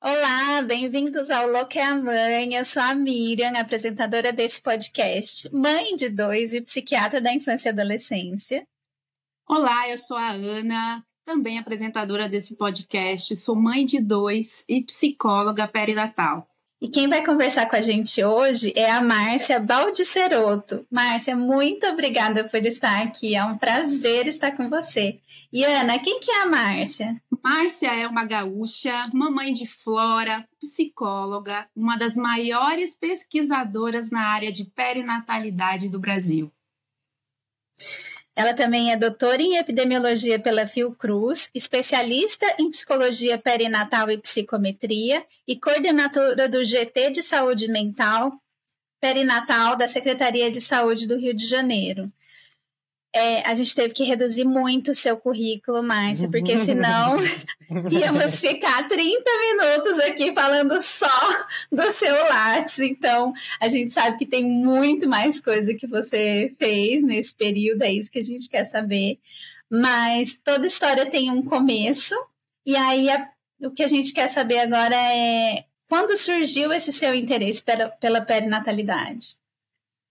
Olá, bem-vindos ao Louca é a Mãe. Eu sou a Miriam, apresentadora desse podcast, mãe de dois e psiquiatra da infância e adolescência. Olá, eu sou a Ana, também apresentadora desse podcast, sou mãe de dois e psicóloga perinatal. E quem vai conversar com a gente hoje é a Márcia Baldiceroto. Márcia, muito obrigada por estar aqui. É um prazer estar com você. E Ana, quem que é a Márcia? Márcia é uma gaúcha, mamãe de Flora, psicóloga, uma das maiores pesquisadoras na área de perinatalidade do Brasil. Ela também é doutora em epidemiologia pela Fiocruz, especialista em psicologia perinatal e psicometria e coordenadora do GT de Saúde Mental Perinatal da Secretaria de Saúde do Rio de Janeiro. É, a gente teve que reduzir muito o seu currículo, Márcia, porque senão íamos ficar 30 minutos aqui falando só do seu Lattes. Então, a gente sabe que tem muito mais coisa que você fez nesse período, é isso que a gente quer saber. Mas toda história tem um começo, e aí a, o que a gente quer saber agora é quando surgiu esse seu interesse pela, pela perinatalidade?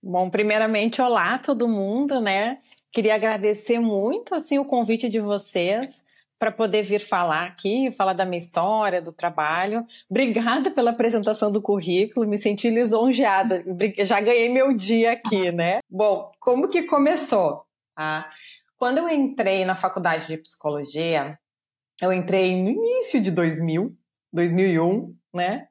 Bom, primeiramente, olá todo mundo, né? Queria agradecer muito assim o convite de vocês para poder vir falar aqui, falar da minha história, do trabalho. Obrigada pela apresentação do currículo, me senti lisonjeada. Já ganhei meu dia aqui, né? Bom, como que começou? Ah, quando eu entrei na faculdade de psicologia, eu entrei no início de 2000, 2001, né?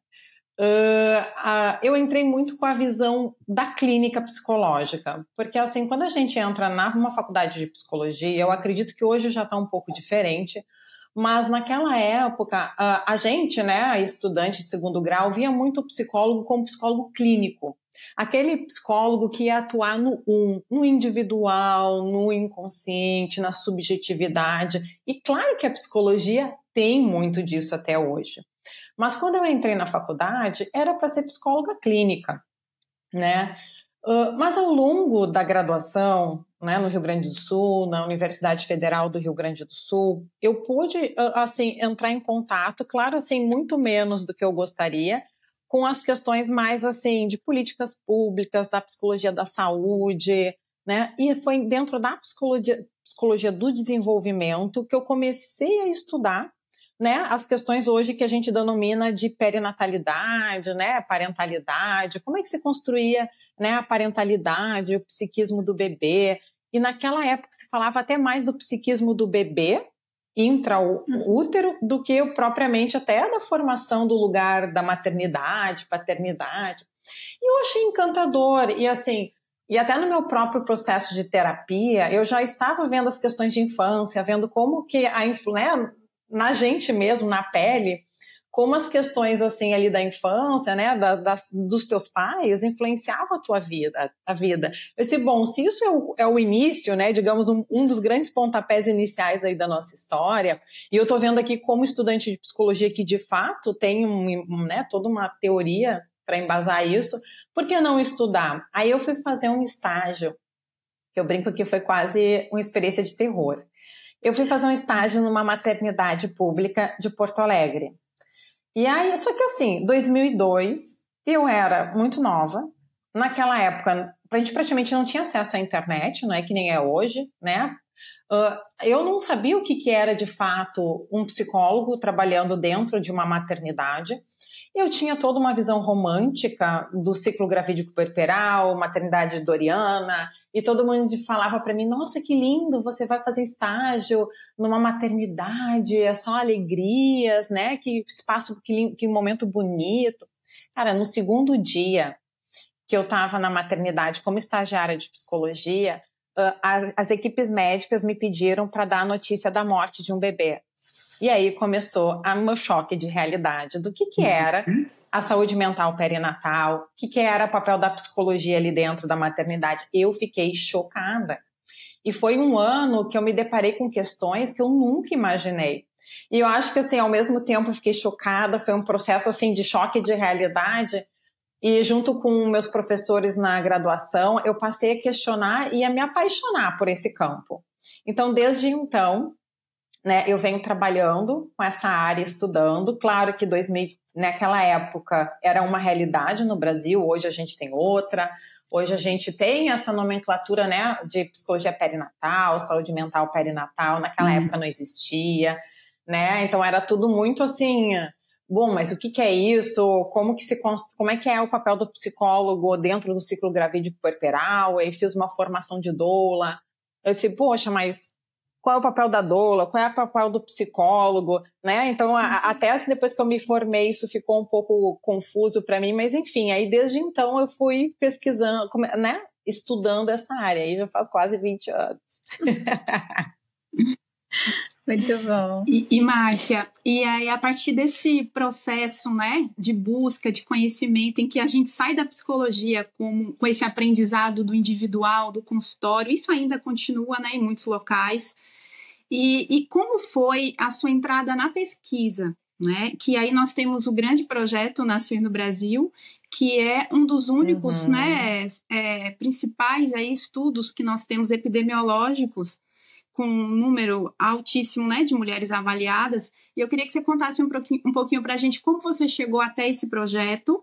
Uh, eu entrei muito com a visão da clínica psicológica, porque assim, quando a gente entra numa faculdade de psicologia, eu acredito que hoje já está um pouco diferente, mas naquela época, uh, a gente, né, a estudante de segundo grau, via muito o psicólogo como psicólogo clínico. Aquele psicólogo que ia atuar no um, no individual, no inconsciente, na subjetividade. E claro que a psicologia tem muito disso até hoje. Mas quando eu entrei na faculdade, era para ser psicóloga clínica, né? Uh, mas ao longo da graduação, né, no Rio Grande do Sul, na Universidade Federal do Rio Grande do Sul, eu pude, assim, entrar em contato, claro, assim, muito menos do que eu gostaria, com as questões mais, assim, de políticas públicas, da psicologia da saúde, né? E foi dentro da psicologia, psicologia do desenvolvimento que eu comecei a estudar né, as questões hoje que a gente denomina de perinatalidade, né, parentalidade, como é que se construía né, a parentalidade, o psiquismo do bebê. E naquela época se falava até mais do psiquismo do bebê intraútero do que propriamente até da formação do lugar da maternidade, paternidade. E eu achei encantador e assim, e até no meu próprio processo de terapia, eu já estava vendo as questões de infância, vendo como que a né, na gente mesmo, na pele, como as questões assim ali da infância, né, da, das, dos teus pais influenciavam a tua vida, a vida. Eu disse, bom, se isso é o, é o início, né, digamos um, um, dos grandes pontapés iniciais aí da nossa história, e eu estou vendo aqui como estudante de psicologia que de fato tem um, né, toda uma teoria para embasar isso, por que não estudar? Aí eu fui fazer um estágio, que eu brinco que foi quase uma experiência de terror. Eu fui fazer um estágio numa maternidade pública de Porto Alegre. E aí, só que assim, 2002, eu era muito nova. Naquela época, a gente praticamente não tinha acesso à internet, não é que nem é hoje, né? Uh, eu não sabia o que, que era de fato um psicólogo trabalhando dentro de uma maternidade. Eu tinha toda uma visão romântica do ciclo gravídico puerperal, maternidade doriana, e todo mundo falava para mim: Nossa, que lindo, você vai fazer estágio numa maternidade, é só alegrias, né? Que espaço, que, que momento bonito. Cara, no segundo dia que eu estava na maternidade como estagiária de psicologia, as, as equipes médicas me pediram para dar a notícia da morte de um bebê. E aí começou o meu choque de realidade do que, que era a saúde mental perinatal, o que, que era o papel da psicologia ali dentro da maternidade. Eu fiquei chocada. E foi um ano que eu me deparei com questões que eu nunca imaginei. E eu acho que, assim, ao mesmo tempo eu fiquei chocada, foi um processo, assim, de choque de realidade. E junto com meus professores na graduação, eu passei a questionar e a me apaixonar por esse campo. Então, desde então, né, eu venho trabalhando com essa área, estudando. Claro que 2000, naquela época era uma realidade no Brasil, hoje a gente tem outra. Hoje a gente tem essa nomenclatura né, de psicologia perinatal, saúde mental perinatal, naquela hum. época não existia, né? Então era tudo muito assim, bom, mas o que, que é isso? Como que se como é que é o papel do psicólogo dentro do ciclo gravídico puerperal? Aí fiz uma formação de doula. Eu disse, poxa, mas qual é o papel da doula, qual é o papel do psicólogo, né? Então, a, até assim, depois que eu me formei, isso ficou um pouco confuso para mim, mas enfim, aí desde então eu fui pesquisando, né? Estudando essa área, aí já faz quase 20 anos. Muito bom. E, e Márcia, e aí a partir desse processo, né, de busca de conhecimento, em que a gente sai da psicologia com, com esse aprendizado do individual, do consultório, isso ainda continua, né, em muitos locais. E, e como foi a sua entrada na pesquisa? Né? Que aí nós temos o grande projeto Nascer no Brasil, que é um dos únicos uhum. né, é, principais aí, estudos que nós temos epidemiológicos com um número altíssimo né, de mulheres avaliadas. E eu queria que você contasse um pouquinho, um pouquinho para a gente como você chegou até esse projeto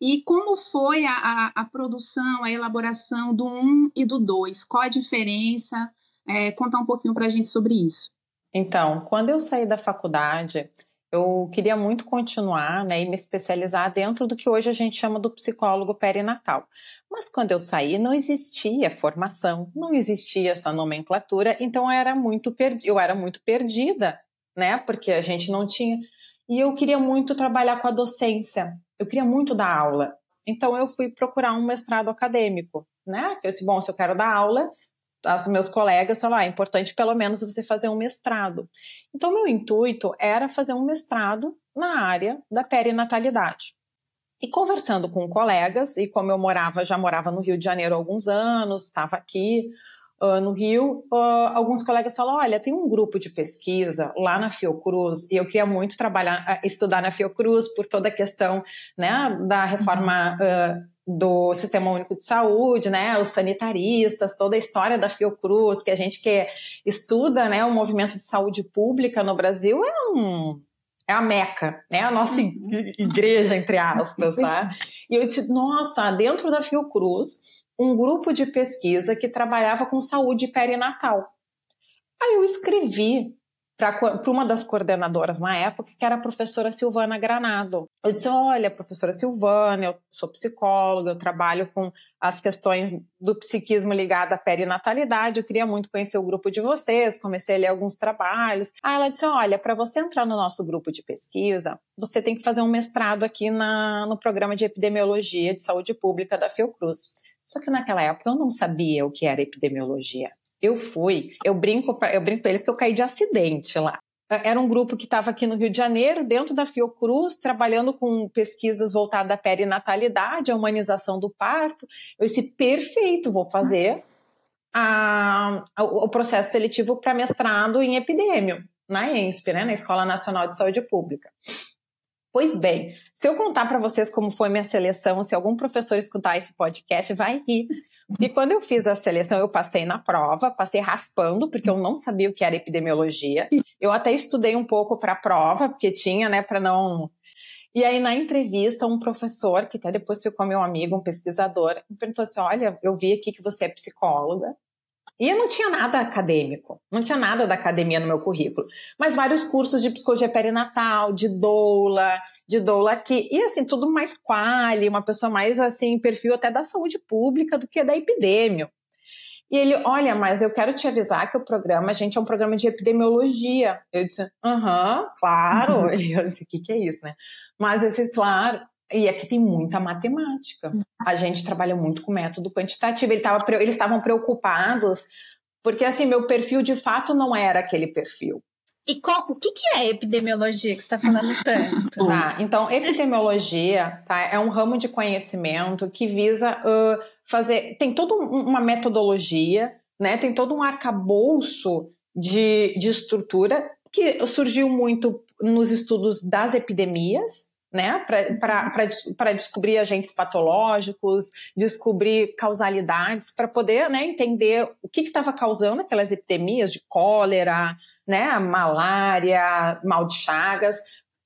e como foi a, a, a produção, a elaboração do 1 um e do 2. Qual a diferença? É, contar um pouquinho para a gente sobre isso. Então, quando eu saí da faculdade, eu queria muito continuar né, e me especializar dentro do que hoje a gente chama do psicólogo perinatal. Mas quando eu saí, não existia formação, não existia essa nomenclatura, então eu era muito, perdi eu era muito perdida, né? Porque a gente não tinha. E eu queria muito trabalhar com a docência, eu queria muito dar aula. Então eu fui procurar um mestrado acadêmico, né? Eu disse, bom, se eu quero dar aula, os meus colegas falaram, ah, é importante pelo menos você fazer um mestrado. Então, meu intuito era fazer um mestrado na área da perinatalidade. E conversando com colegas, e como eu morava, já morava no Rio de Janeiro há alguns anos, estava aqui uh, no Rio, uh, alguns colegas falaram, olha, tem um grupo de pesquisa lá na Fiocruz, e eu queria muito trabalhar, estudar na Fiocruz por toda a questão né, da reforma uh, do Sistema Único de Saúde, né, os sanitaristas, toda a história da Fiocruz, que a gente que estuda, né, o movimento de saúde pública no Brasil é um é a meca, né, a nossa igreja entre aspas, tá? E eu disse, nossa, dentro da Fiocruz, um grupo de pesquisa que trabalhava com saúde perinatal. Aí eu escrevi para uma das coordenadoras na época, que era a professora Silvana Granado. Eu disse: Olha, professora Silvana, eu sou psicóloga, eu trabalho com as questões do psiquismo ligado à perinatalidade, eu queria muito conhecer o grupo de vocês, comecei a ler alguns trabalhos. Aí ela disse: Olha, para você entrar no nosso grupo de pesquisa, você tem que fazer um mestrado aqui na, no programa de epidemiologia de saúde pública da Fiocruz. Só que naquela época eu não sabia o que era epidemiologia. Eu fui, eu brinco, eu brinco com eles que eu caí de acidente lá. Era um grupo que estava aqui no Rio de Janeiro, dentro da Fiocruz, trabalhando com pesquisas voltadas à perinatalidade, à humanização do parto. Eu disse, perfeito, vou fazer a, a, o processo seletivo para mestrado em epidêmio, na ENSP, né, na Escola Nacional de Saúde Pública. Pois bem, se eu contar para vocês como foi minha seleção, se algum professor escutar esse podcast, vai rir. E quando eu fiz a seleção, eu passei na prova, passei raspando, porque eu não sabia o que era epidemiologia. Eu até estudei um pouco para a prova, porque tinha, né, para não. E aí, na entrevista, um professor, que até depois ficou meu amigo, um pesquisador, me perguntou assim: Olha, eu vi aqui que você é psicóloga. E eu não tinha nada acadêmico, não tinha nada da academia no meu currículo, mas vários cursos de psicologia perinatal, de doula, de doula aqui. E assim, tudo mais quali, uma pessoa mais assim, perfil até da saúde pública do que da epidemia. E ele, olha, mas eu quero te avisar que o programa, a gente, é um programa de epidemiologia. Eu disse, aham, claro. Uhum. E eu disse, o que, que é isso, né? Mas eu disse, claro. E aqui tem muita matemática. A gente trabalha muito com método quantitativo. Ele tava, eles estavam preocupados, porque assim, meu perfil de fato não era aquele perfil. E qual, o que, que é epidemiologia que você está falando tanto? Tá, então epidemiologia tá, é um ramo de conhecimento que visa uh, fazer. Tem toda uma metodologia, né? Tem todo um arcabouço de, de estrutura que surgiu muito nos estudos das epidemias, né, para descobrir agentes patológicos, descobrir causalidades, para poder né, entender o que estava causando aquelas epidemias de cólera, né, malária, mal de Chagas,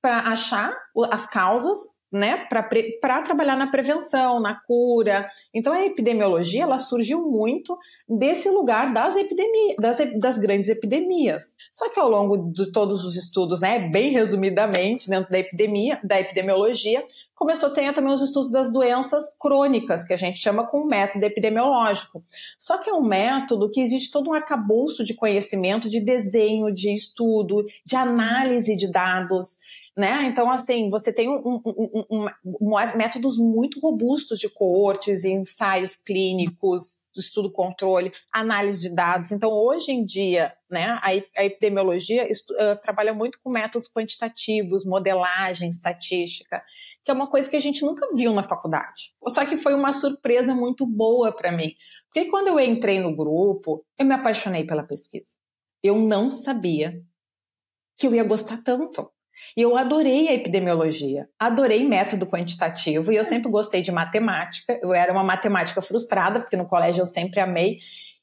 para achar as causas né, para trabalhar na prevenção, na cura. Então a epidemiologia ela surgiu muito desse lugar das epidemias, das, das grandes epidemias. Só que ao longo de todos os estudos, né, bem resumidamente, dentro da epidemia, da epidemiologia, começou a ter também os estudos das doenças crônicas, que a gente chama com método epidemiológico. Só que é um método que existe todo um arcabouço de conhecimento, de desenho, de estudo, de análise de dados né? Então, assim, você tem um, um, um, métodos muito robustos de coortes ensaios clínicos, estudo controle, análise de dados. Então, hoje em dia, né, a, a epidemiologia uh, trabalha muito com métodos quantitativos, modelagem, estatística, que é uma coisa que a gente nunca viu na faculdade. Só que foi uma surpresa muito boa para mim. Porque quando eu entrei no grupo, eu me apaixonei pela pesquisa. Eu não sabia que eu ia gostar tanto. E eu adorei a epidemiologia, adorei método quantitativo e eu sempre gostei de matemática. Eu era uma matemática frustrada, porque no colégio eu sempre amei.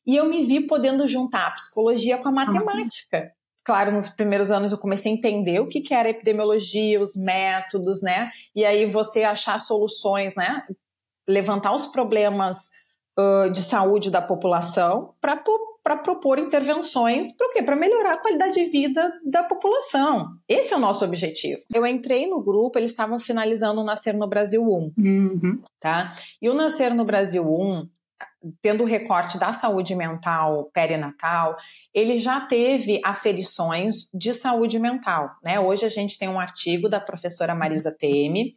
E eu me vi podendo juntar a psicologia com a matemática. Claro, nos primeiros anos eu comecei a entender o que, que era a epidemiologia, os métodos, né? E aí você achar soluções, né? Levantar os problemas uh, de saúde da população para para propor intervenções para o quê? Para melhorar a qualidade de vida da população. Esse é o nosso objetivo. Eu entrei no grupo, eles estavam finalizando o Nascer no Brasil 1, uhum. tá? E o Nascer no Brasil 1, tendo o recorte da saúde mental perinatal, ele já teve aferições de saúde mental, né? Hoje a gente tem um artigo da professora Marisa Teme,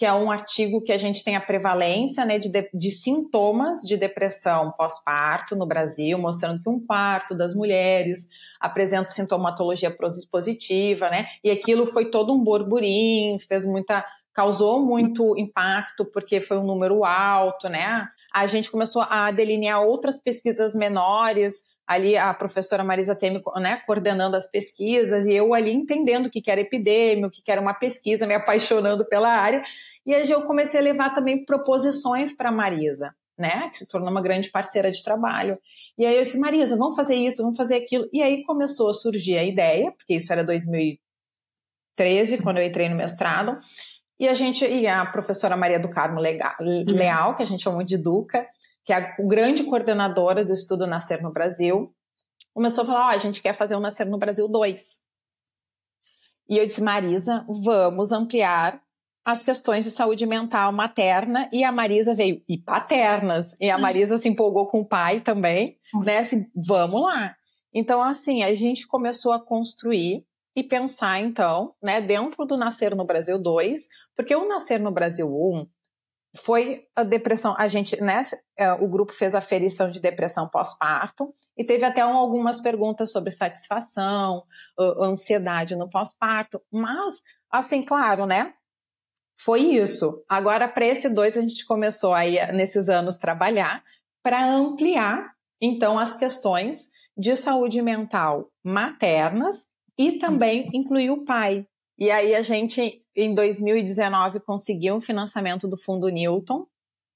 que é um artigo que a gente tem a prevalência né, de, de sintomas de depressão pós-parto no Brasil, mostrando que um quarto das mulheres apresenta sintomatologia positiva, né? E aquilo foi todo um burburinho, fez muita, causou muito impacto porque foi um número alto, né? A gente começou a delinear outras pesquisas menores, ali a professora Marisa Teme, né, coordenando as pesquisas, e eu ali entendendo o que era epidemia, o que era uma pesquisa, me apaixonando pela área, e aí eu comecei a levar também proposições para a Marisa, né? Que se tornou uma grande parceira de trabalho. E aí eu disse, Marisa, vamos fazer isso, vamos fazer aquilo. E aí começou a surgir a ideia, porque isso era 2013, quando eu entrei no mestrado. E a gente, e a professora Maria do Carmo Leal, que a gente chama muito de Duca, que é a grande coordenadora do estudo Nascer no Brasil, começou a falar: Ó, oh, a gente quer fazer o Nascer no Brasil 2. E eu disse, Marisa, vamos ampliar as questões de saúde mental materna e a Marisa veio e paternas e a. Marisa se empolgou com o pai também, hum. né? Assim, vamos lá. Então assim a gente começou a construir e pensar então, né? Dentro do Nascer no Brasil 2, porque o Nascer no Brasil 1 foi a depressão, a gente, né, é, o grupo fez a ferição de depressão pós-parto e teve até algumas perguntas sobre satisfação, ansiedade no pós-parto, mas, assim, claro, né, foi isso. Agora, para esse dois, a gente começou aí, nesses anos, trabalhar para ampliar, então, as questões de saúde mental maternas e também incluir o pai. E aí, a gente, em 2019, conseguiu um financiamento do Fundo Newton,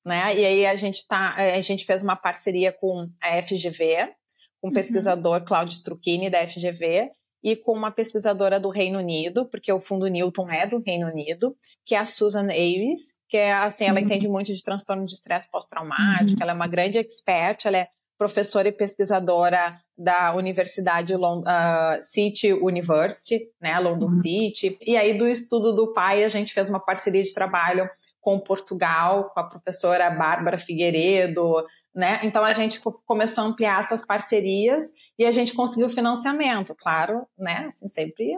né? E aí, a gente, tá, a gente fez uma parceria com a FGV, com o uhum. pesquisador uhum. Claudio Strucchini, da FGV, e com uma pesquisadora do Reino Unido, porque o Fundo Newton é do Reino Unido, que é a Susan Aves, que é assim, ela uhum. entende muito de transtorno de estresse pós-traumático, uhum. ela é uma grande expert, ela é professora e pesquisadora da Universidade Lond uh, City University, né, London uhum. City. E aí do estudo do pai a gente fez uma parceria de trabalho com Portugal, com a professora Bárbara Figueiredo, né? Então a gente começou a ampliar essas parcerias e a gente conseguiu financiamento, claro, né? Assim, sempre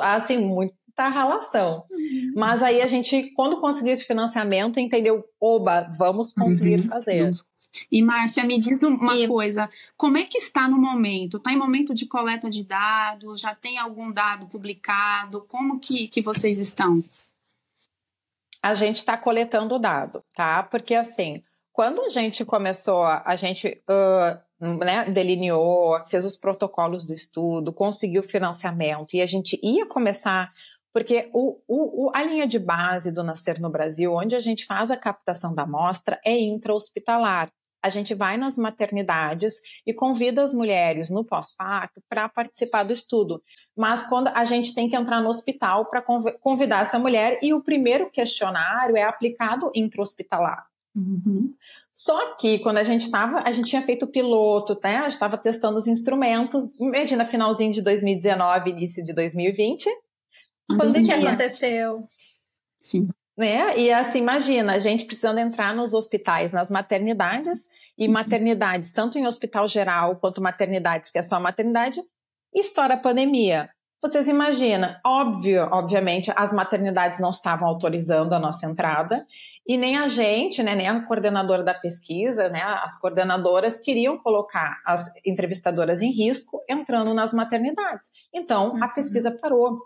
assim, muito, tá a relação. Mas aí a gente, quando conseguiu esse financiamento, entendeu, oba, vamos conseguir Uhum, fazer. E Márcia, me diz uma E- coisa, como é que está no momento? Está em momento de coleta de dados? Já tem algum dado publicado? Como que, que vocês estão? a gente está coletando dado, tá? Porque assim, quando a gente começou, a gente ah, né, delineou, fez os protocolos do estudo, conseguiu financiamento e a gente ia começar, porque o, o- a linha de base do Nascer no Brasil, onde a gente faz a captação da amostra, é intra-hospitalar. A gente vai nas maternidades e convida as mulheres no pós-parto para participar do estudo mas quando a gente tem que entrar no hospital para convidar essa mulher e o primeiro questionário é aplicado intra-hospitalar. Só que quando a gente estava, a gente tinha feito o piloto, né? A gente estava testando os instrumentos, imagina finalzinho de 2019, início de 2020, O que aconteceu? Sim. né? E assim, imagina, a gente precisando entrar nos hospitais, nas maternidades, e maternidades, tanto em hospital geral quanto maternidades, que é só a maternidade, e estoura a pandemia. Vocês imaginam, óbvio, obviamente, as maternidades não estavam autorizando a nossa entrada, e nem a gente, né, nem a coordenadora da pesquisa, né, as coordenadoras queriam colocar as entrevistadoras em risco entrando nas maternidades. Então, a Uhum. pesquisa parou.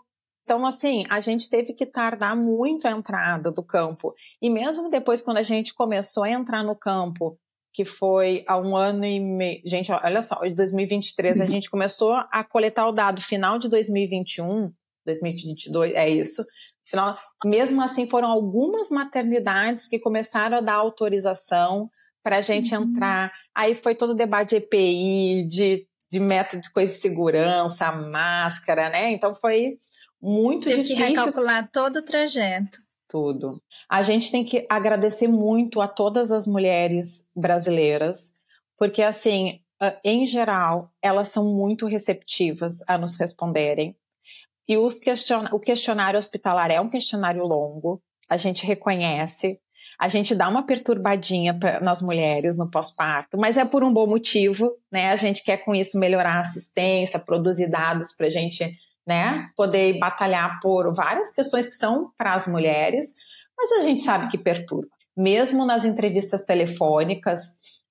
Então, assim, a gente teve que tardar muito a entrada do campo. E mesmo depois, quando a gente começou a entrar no campo, que foi há um ano e meio. Gente, olha só, de 2023 a gente começou a coletar o dado final de 2021, 2022, é isso. Final, mesmo assim, foram algumas maternidades que começaram a dar autorização para a gente Uhum. entrar. Aí foi todo o debate de EPI, de, de método de coisa de segurança, máscara, né? Então foi muito Teve que difícil recalcular todo o trajeto. tudo. A gente tem que agradecer muito a todas as mulheres brasileiras, porque assim, em geral, elas são muito receptivas a nos responderem. E question... o questionário hospitalar é um questionário longo, a gente reconhece, a gente dá uma perturbadinha pra, nas mulheres no pós-parto, mas é por um bom motivo, né? A gente quer com isso melhorar a assistência, produzir dados para a gente, né, poder batalhar por várias questões que são para as mulheres, mas a gente sabe que perturba. Mesmo nas entrevistas telefônicas,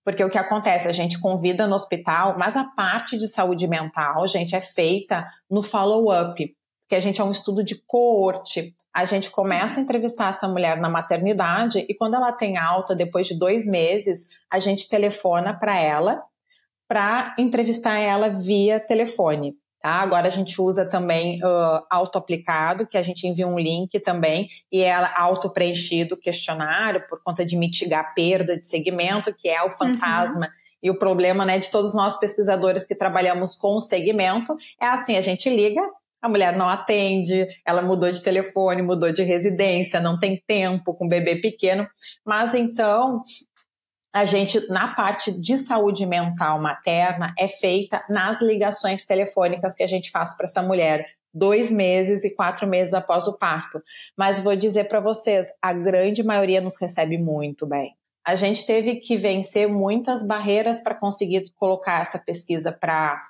porque o que acontece, a gente convida no hospital, mas a parte de saúde mental, gente, é feita no follow-up, porque a gente é um estudo de coorte. A gente começa a entrevistar essa mulher na maternidade e quando ela tem alta, depois de dois meses, a gente telefona para ela para entrevistar ela via telefone. Tá? Agora a gente usa também uh, auto-aplicado, que a gente envia um link também, e ela auto-preenchido o questionário por conta de mitigar a perda de segmento, que é o fantasma. E o problema né, de todos nós pesquisadores que trabalhamos com o segmento é assim: a gente liga, a mulher não atende, ela mudou de telefone, mudou de residência, não tem tempo com bebê pequeno. Mas então, a gente, na parte de saúde mental materna, é feita nas ligações telefônicas que a gente faz para essa mulher, dois meses e quatro meses após o parto. Mas vou dizer para vocês, a grande maioria nos recebe muito bem. A gente teve que vencer muitas barreiras para conseguir colocar essa pesquisa para.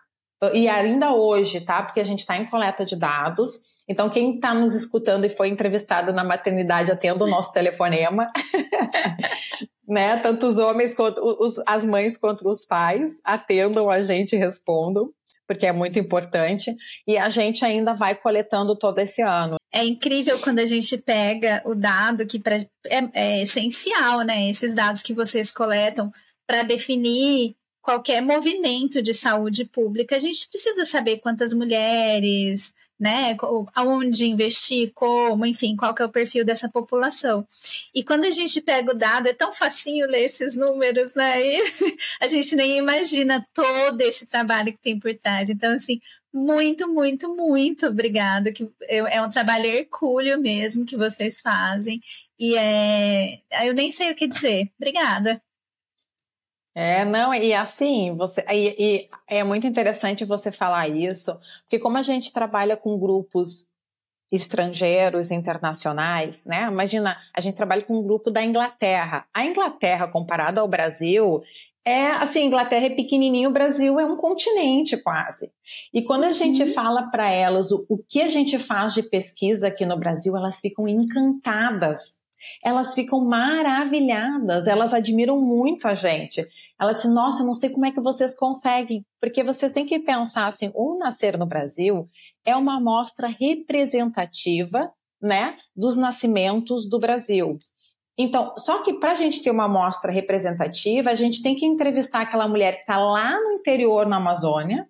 E ainda hoje, tá? Porque a gente está em coleta de dados. Então, quem está nos escutando e foi entrevistado na maternidade, atenda o nosso telefonema. né? Tanto os homens quanto os, as mães quanto os pais atendam a gente e respondam, porque é muito importante. E a gente ainda vai coletando todo esse ano. É incrível quando a gente pega o dado que pra, é, é essencial, né? Esses dados que vocês coletam para definir qualquer movimento de saúde pública. A gente precisa saber quantas mulheres, né? Aonde investir, como, enfim, qual que é o perfil dessa população. E quando a gente pega o dado, é tão facinho ler esses números, né? E a gente nem imagina todo esse trabalho que tem por trás. Então, assim, muito, muito, muito obrigado. Que é um trabalho hercúleo mesmo que vocês fazem. E é. Eu nem sei o que dizer. Obrigada. É, não, e assim, você, e, e, é muito interessante você falar isso, porque como a gente trabalha com grupos estrangeiros, internacionais, né? Imagina, a gente trabalha com um grupo da Inglaterra. A Inglaterra, comparada ao Brasil, é assim, Inglaterra é pequenininho, o Brasil é um continente quase. E quando a gente uhum. fala para elas o, o que a gente faz de pesquisa aqui no Brasil, elas ficam encantadas. Elas ficam maravilhadas, elas admiram muito a gente. Elas dizem, nossa, eu não sei como é que vocês conseguem, porque vocês têm que pensar assim, o Nascer no Brasil é uma amostra representativa, né, dos nascimentos do Brasil. Então, só que para a gente ter uma amostra representativa, a gente tem que entrevistar aquela mulher que está lá no interior na Amazônia,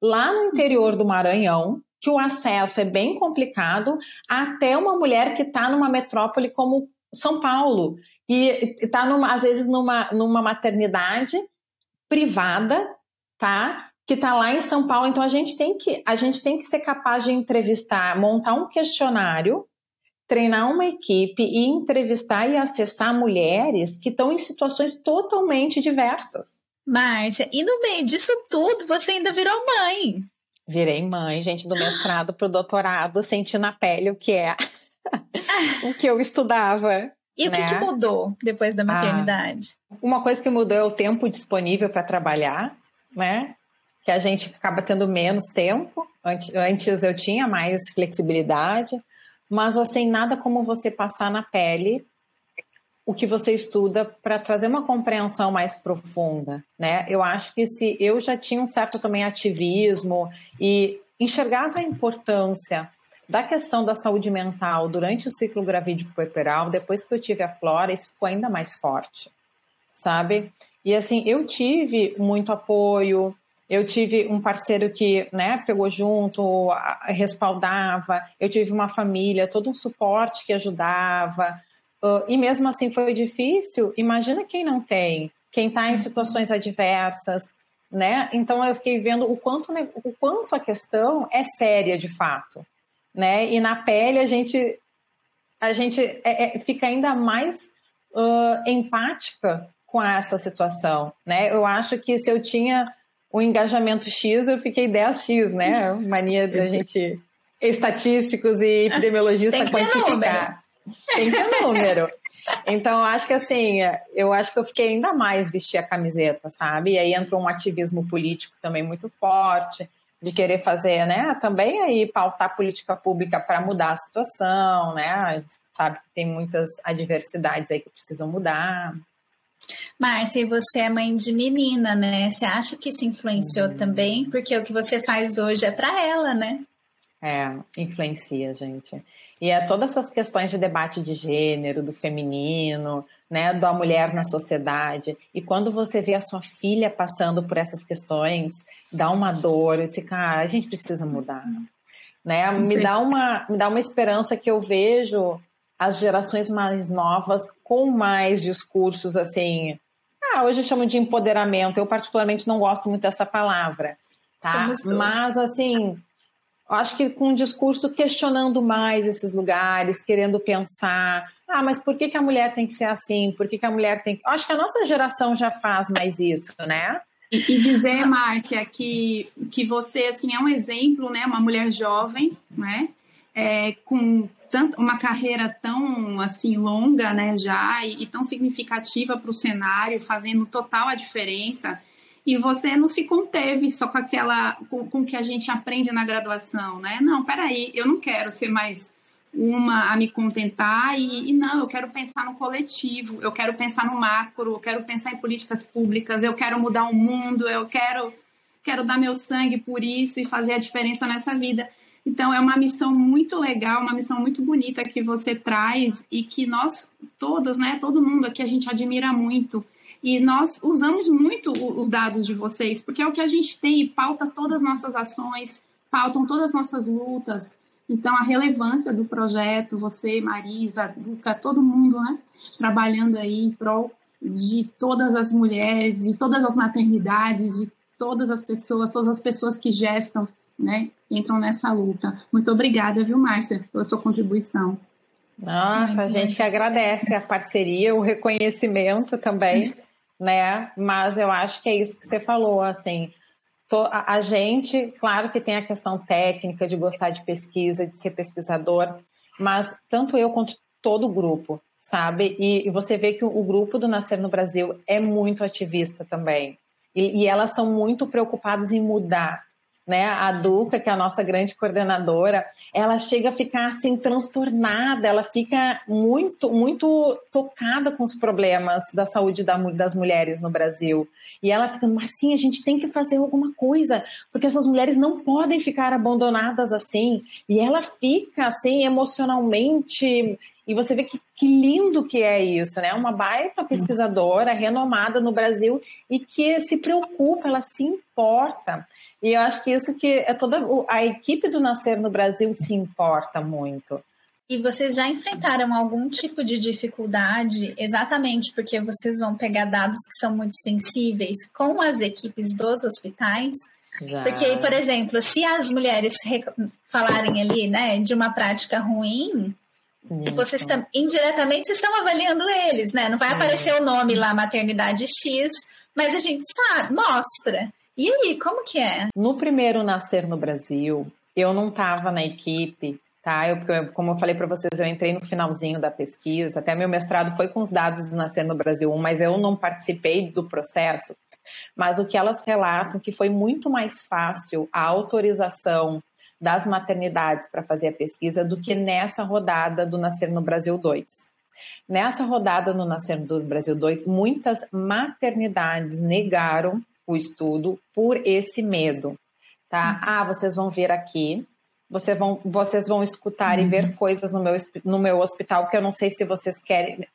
lá no interior do Maranhão, que o acesso é bem complicado, até uma mulher que está numa metrópole como São Paulo e está às vezes numa, numa maternidade privada, tá? Que está lá em São Paulo. Então a gente tem que a gente tem que ser capaz de entrevistar, montar um questionário treinar uma equipe e entrevistar e acessar mulheres que estão em situações totalmente diversas. Márcia, e no meio disso tudo, você ainda virou mãe. Virei mãe, gente, do mestrado para o doutorado, senti na pele o que é o que eu estudava. E né? o que, que, né? mudou depois da ah, maternidade? Ah, uma coisa que mudou é o tempo disponível para trabalhar, né? Que a gente acaba tendo menos tempo. Antes eu tinha mais flexibilidade mas assim, nada como você passar na pele o que você estuda para trazer uma compreensão mais profunda, né? Eu acho que se eu já tinha um certo também ativismo e enxergava a importância da questão da saúde mental durante o ciclo gravídico puerperal, depois que eu tive a Flora, isso ficou ainda mais forte, sabe? E assim, eu tive muito apoio, eu tive um parceiro que né, pegou junto, respaldava. Eu tive uma família, todo um suporte que ajudava. Uh, e mesmo assim foi difícil. Imagina quem não tem, quem está em situações adversas, né? Então eu fiquei vendo o quanto, o quanto a questão é séria de fato, né? E na pele a gente a gente é, é, fica ainda mais uh, empática com essa situação, né? Eu acho que se eu tinha o engajamento X, eu fiquei 10X, né? Mania da gente, estatísticos e epidemiologistas quantificar. Tem que ter número. Então, acho que assim, eu acho que eu fiquei ainda mais vestir a camiseta, sabe? E aí entrou um ativismo político também muito forte, de querer fazer, né? Também aí pautar política pública para mudar a situação, né? A gente sabe que tem muitas adversidades aí que precisam mudar. Márcia, e você é mãe de menina, né? Você acha que isso influenciou uhum. também? Porque o que você faz hoje é para ela, né? É, influencia, gente. E é todas essas questões de debate de gênero, do feminino, né, da mulher na sociedade. E quando você vê a sua filha passando por essas questões, dá uma dor, esse cara, a gente precisa mudar. Né? Me dá, uma, me dá uma esperança que eu vejo as gerações mais novas com mais discursos assim. Ah, hoje chamam de empoderamento. Eu particularmente não gosto muito dessa palavra, tá? Mas assim, acho que com um discurso questionando mais esses lugares, querendo pensar, ah, mas por que, que a mulher tem que ser assim? Por que, que a mulher tem que. Acho que a nossa geração já faz mais isso, né? E, e dizer, Márcia, que, que você assim, é um exemplo, né? Uma mulher jovem, né? É, com tanto, uma carreira tão assim longa, né, já e, e tão significativa para o cenário, fazendo total a diferença. E você não se conteve só com aquela com, com que a gente aprende na graduação, né? Não, peraí, eu não quero ser mais uma a me contentar e, e, não, eu quero pensar no coletivo, eu quero pensar no macro, eu quero pensar em políticas públicas, eu quero mudar o mundo, eu quero quero dar meu sangue por isso e fazer a diferença nessa vida. Então, é uma missão muito legal, uma missão muito bonita que você traz e que nós todas, né, todo mundo aqui, a gente admira muito. E nós usamos muito os dados de vocês, porque é o que a gente tem e pauta todas as nossas ações, pautam todas as nossas lutas. Então, a relevância do projeto, você, Marisa, Luca, todo mundo, né, trabalhando aí em prol de todas as mulheres, de todas as maternidades, de todas as pessoas, todas as pessoas que gestam né, entram nessa luta. Muito obrigada, viu, Márcia, pela sua contribuição. Nossa, a gente que agradece a parceria, o reconhecimento também, né? Mas eu acho que é isso que você falou, assim, a gente, claro que tem a questão técnica de gostar de pesquisa, de ser pesquisador, mas tanto eu quanto todo o grupo sabe? E, e você vê que o, o, grupo do Nascer no Brasil é muito ativista também. E, e elas são muito preocupadas em mudar né? A Duca, que é a nossa grande coordenadora, ela chega a ficar assim transtornada, ela fica muito, muito tocada com os problemas da saúde das mulheres no Brasil. E ela fica, Marcinha, a gente tem que fazer alguma coisa, porque essas mulheres não podem ficar abandonadas assim. E ela fica assim emocionalmente e você vê que, que, lindo que é isso, né? Uma baita pesquisadora renomada no Brasil e que se preocupa, ela se importa. E eu acho que isso que é toda a equipe do Nascer no Brasil se importa muito. E vocês já enfrentaram algum tipo de dificuldade, exatamente porque vocês vão pegar dados que são muito sensíveis com as equipes dos hospitais? Já. Porque, por exemplo, se as mulheres falarem ali, né, de uma prática ruim, isso. vocês tam, indiretamente vocês estão avaliando eles, né? Não vai aparecer o nome lá, maternidade X, mas a gente sabe, mostra. E aí, como que é? No primeiro Nascer no Brasil, eu não estava na equipe, tá? Eu, como eu falei para vocês, eu entrei no finalzinho da pesquisa, até meu mestrado foi com os dados do Nascer no Brasil 1, mas eu não participei do processo. Mas o que elas relatam que foi muito mais fácil a autorização das maternidades para fazer a pesquisa do que nessa rodada do Nascer no Brasil 2. Nessa rodada no Nascer no Brasil 2, muitas maternidades negaram o estudo por esse medo, tá? Uhum. Ah, vocês vão ver aqui, vocês vão, vocês vão escutar uhum. e ver coisas no meu, no meu hospital que eu não sei se vocês querem.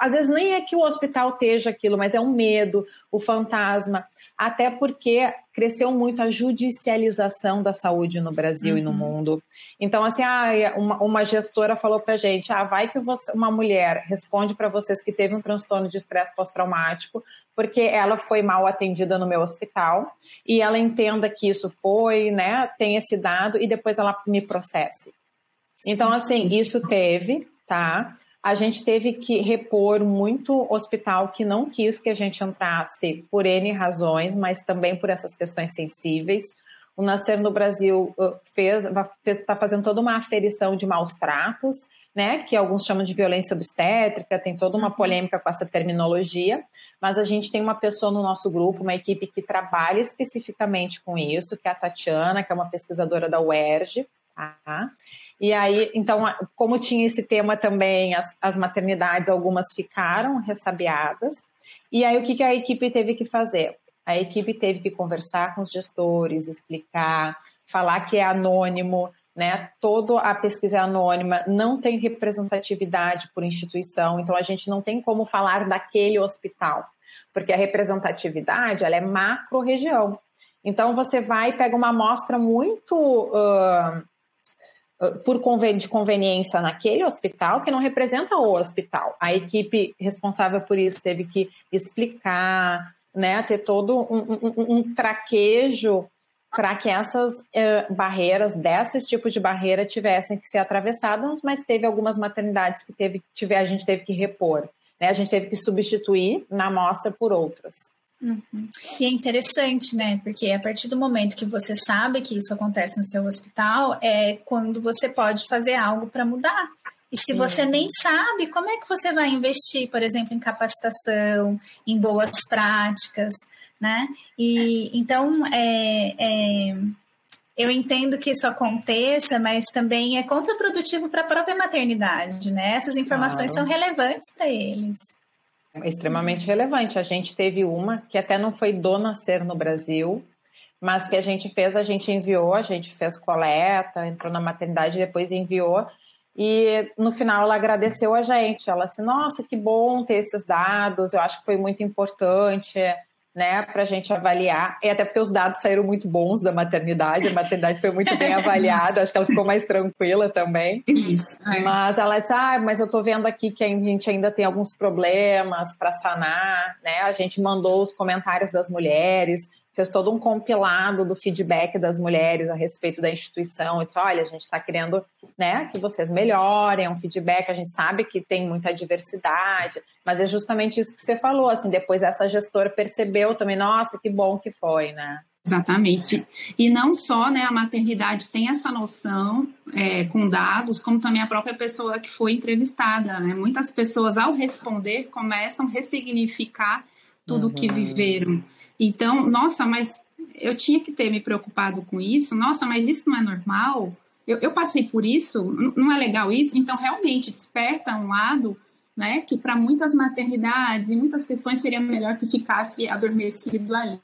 É, às vezes nem é que o hospital esteja aquilo, mas é um medo, o fantasma. Até porque cresceu muito a judicialização da saúde no Brasil uhum. e no uhum. mundo. Então, assim, ah, uma, uma gestora falou pra gente: ah, vai que você, uma mulher responde para vocês que teve um transtorno de estresse pós-traumático, porque ela foi mal atendida no meu hospital, e ela entenda que isso foi, né, tem esse dado, e depois ela me processe. Então, assim, isso teve, tá? A gente teve que repor muito hospital que não quis que a gente entrasse por N razões, mas também por essas questões sensíveis. O Nascer no Brasil uh, está fazendo toda uma aferição de maus tratos, né? Que alguns chamam de violência obstétrica, tem toda uma uhum. polêmica com essa terminologia, mas a gente tem uma pessoa no nosso grupo, uma equipe que trabalha especificamente com isso, que é a Tatiana, que é uma pesquisadora da UERJ, tá? E aí, então, como tinha esse tema também, as, as maternidades, algumas ficaram ressabiadas. E aí, o que, que a equipe teve que fazer? A equipe teve que conversar com os gestores, explicar, falar que é anônimo, né? Toda a pesquisa é anônima, não tem representatividade por instituição, então a gente não tem como falar daquele hospital, porque a representatividade ela é macro-região. Então você vai e pega uma amostra muito uh, por conven de conveniência naquele hospital que não representa o hospital. A equipe responsável por isso teve que explicar, né, ter todo um, um, um traquejo para que essas uh, barreiras, desses tipos de barreira, tivessem que ser atravessadas, mas teve algumas maternidades que teve, tiver, a gente teve que repor, né? A gente teve que substituir na amostra por outras. Uhum. E é interessante, né? Porque a partir do momento que você sabe que isso acontece no seu hospital, é quando você pode fazer algo para mudar. E se você nem sabe, como é que você vai investir, por exemplo, em capacitação, em boas práticas, né? E então é, é, eu entendo que isso aconteça, mas também é contraprodutivo para a própria maternidade, né? Essas informações claro. são relevantes para eles. É extremamente relevante. A gente teve uma que até não foi do nascer no Brasil, mas que a gente fez, a gente enviou, a gente fez coleta, entrou na maternidade e depois enviou e no final ela agradeceu a gente. Ela assim, nossa, que bom ter esses dados. Eu acho que foi muito importante, né, para a gente avaliar. E até porque os dados saíram muito bons da maternidade. A maternidade foi muito bem avaliada. Acho que ela ficou mais tranquila também. Isso. É. Mas ela disse, ah, mas eu estou vendo aqui que a gente ainda tem alguns problemas para sanar, né? A gente mandou os comentários das mulheres fez todo um compilado do feedback das mulheres a respeito da instituição. E disse: olha, a gente está querendo né, que vocês melhorem, é um feedback. A gente sabe que tem muita diversidade, mas é justamente isso que você falou. Assim, depois essa gestora percebeu também, nossa, que bom que foi, né? Exatamente. E não só né, a maternidade tem essa noção é, com dados, como também a própria pessoa que foi entrevistada. Né? Muitas pessoas, ao responder, começam a ressignificar tudo o uhum. que viveram. Então, nossa, mas eu tinha que ter me preocupado com isso. Nossa, mas isso não é normal? Eu, eu passei por isso? Não é legal isso? Então, realmente, desperta um lado né, que para muitas maternidades e muitas questões seria melhor que ficasse adormecido ali